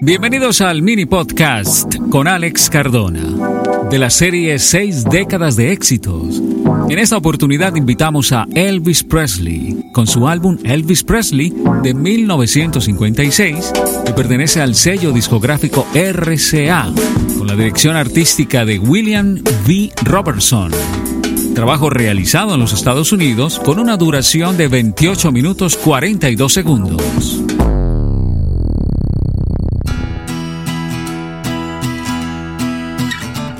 Bienvenidos al mini podcast con Alex Cardona, de la serie Seis décadas de éxitos. En esta oportunidad invitamos a Elvis Presley con su álbum Elvis Presley de 1956, que pertenece al sello discográfico RCA, con la dirección artística de William V. Robertson. Trabajo realizado en los Estados Unidos con una duración de 28 minutos 42 segundos.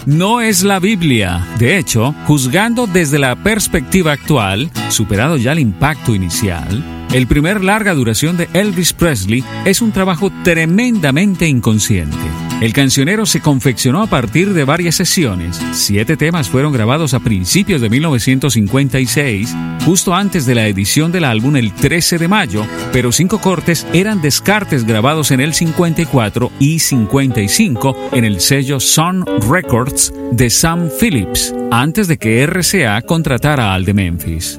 No es la Biblia. De hecho, juzgando desde la perspectiva actual, superado ya el impacto inicial, el primer larga duración de Elvis Presley es un trabajo tremendamente inconsciente. El cancionero se confeccionó a partir de varias sesiones. Siete temas fueron grabados a principios de 1956, justo antes de la edición del álbum el 13 de mayo, pero cinco cortes eran descartes grabados en el 54 y 55 en el sello Sun Records de Sam Phillips, antes de que RCA contratara al de Memphis.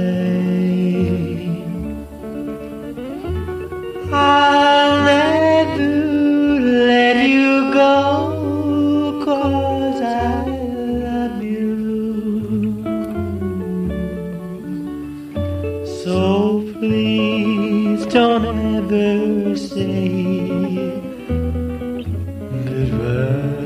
ever say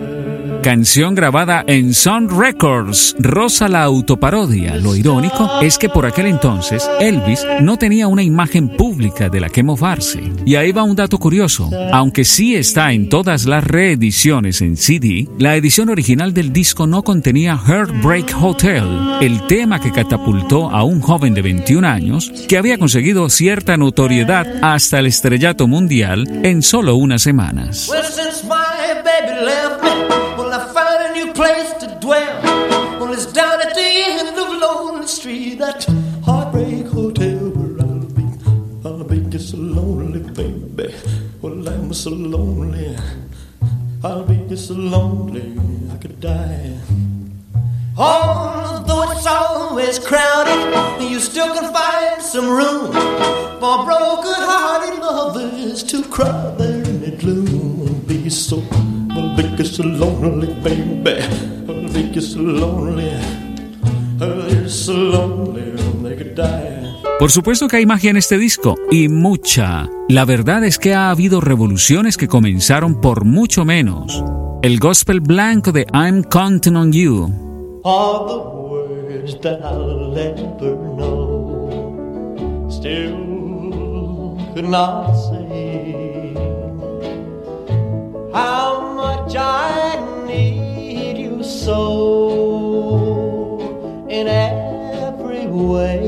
Canción grabada en Sun Records, Rosa la autoparodia. Lo irónico es que por aquel entonces Elvis no tenía una imagen pública de la que mofarse. Y ahí va un dato curioso. Aunque sí está en todas las reediciones en CD, la edición original del disco no contenía Heartbreak Hotel, el tema que catapultó a un joven de 21 años que había conseguido cierta notoriedad hasta el estrellato mundial en solo unas semanas. Place to dwell. Well, it's down at the end of Lonely Street, that heartbreak hotel where I'll be. I'll be just so lonely, baby. Well, I'm so lonely. I'll be just so lonely, I could die. Although it's always crowded, and you still can find some room for broken-hearted lovers to cry there in the gloom. Be so so lonely, baby. so lonely. so lonely they could die. Por supuesto que hay magia en este disco, y mucha. La verdad es que ha habido revoluciones que comenzaron por mucho menos. El gospel blanco de I'm Counting on You. All the words that I'll ever know still could not say how much I need you so in every way.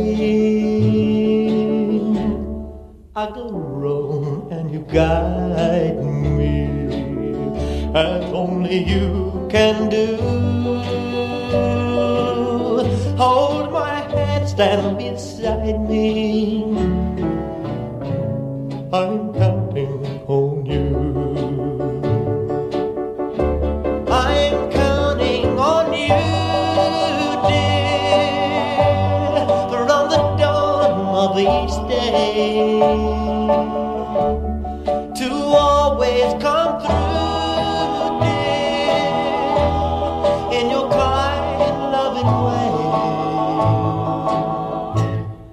I go wrong and you guide me as only you can do. Hold my hand, stand beside me. I'm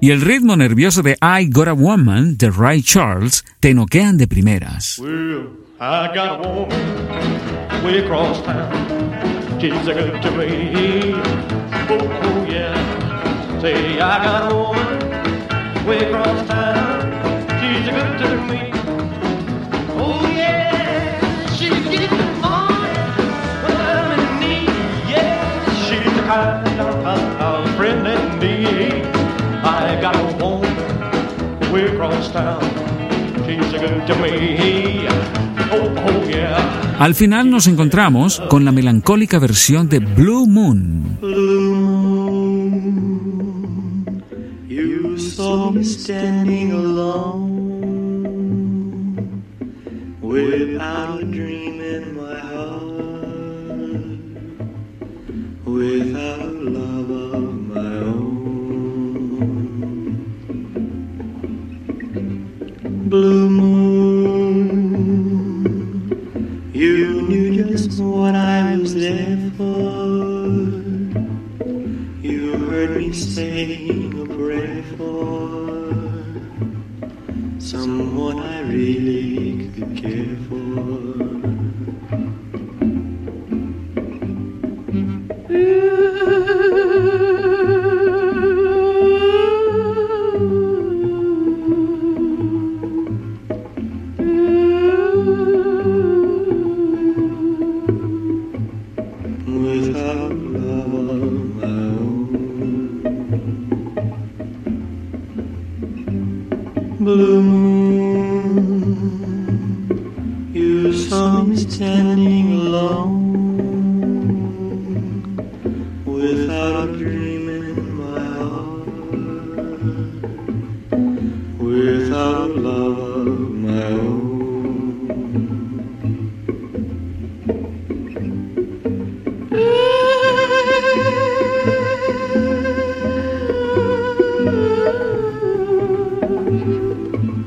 Y el ritmo nervioso de I Got a Woman de Ray Charles te noquean de primeras. Al final nos encontramos con la melancólica versión de Blue Moon. Blue moon, you knew just what I was there for. You heard me saying Blue moon, you saw me standing alone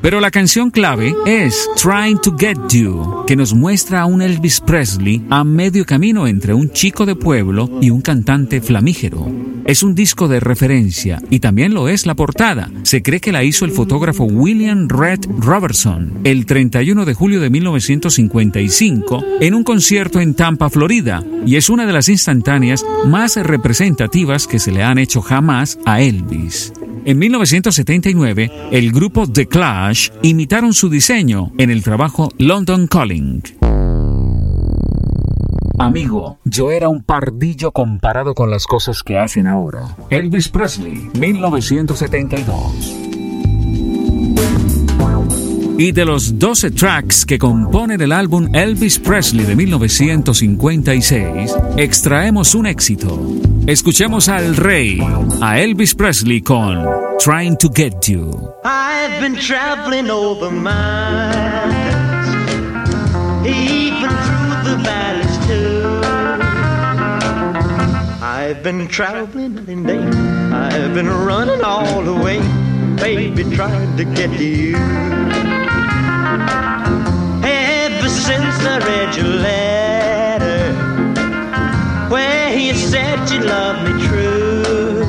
Pero la canción clave es Trying to Get You, que nos muestra a un Elvis Presley a medio camino entre un chico de pueblo y un cantante flamígero. Es un disco de referencia y también lo es la portada. Se cree que la hizo el fotógrafo William Red Robertson el 31 de julio de 1955 en un concierto en Tampa, Florida, y es una de las instantáneas más representativas que se le han hecho jamás a Elvis. En 1979, el grupo The Clash imitaron su diseño en el trabajo London Calling. Amigo, yo era un pardillo comparado con las cosas que hacen ahora. Elvis Presley, 1972. Y de los 12 tracks que componen el álbum Elvis Presley de 1956, extraemos un éxito. Escuchemos al rey, a Elvis Presley con Trying to Get You. I've been traveling over miles, even through the valleys too. I've been traveling and day. I've been running all the way, baby, trying to get to you. Ever since I read your letter, where you said you loved me true.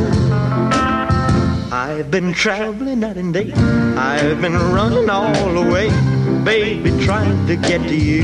I've been traveling night and day. I've been running all the way, baby, trying to get to you.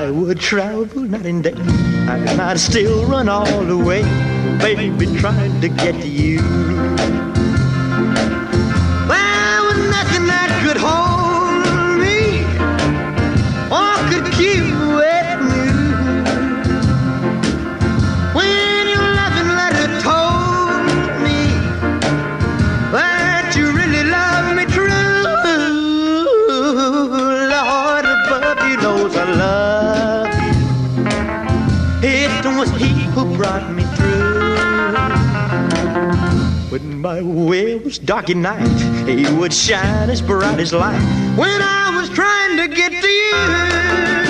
I would travel night and day, and I'd still run all the way, baby, trying to get to you. My way was dark at night. He would shine as bright as light when I was trying to get to you.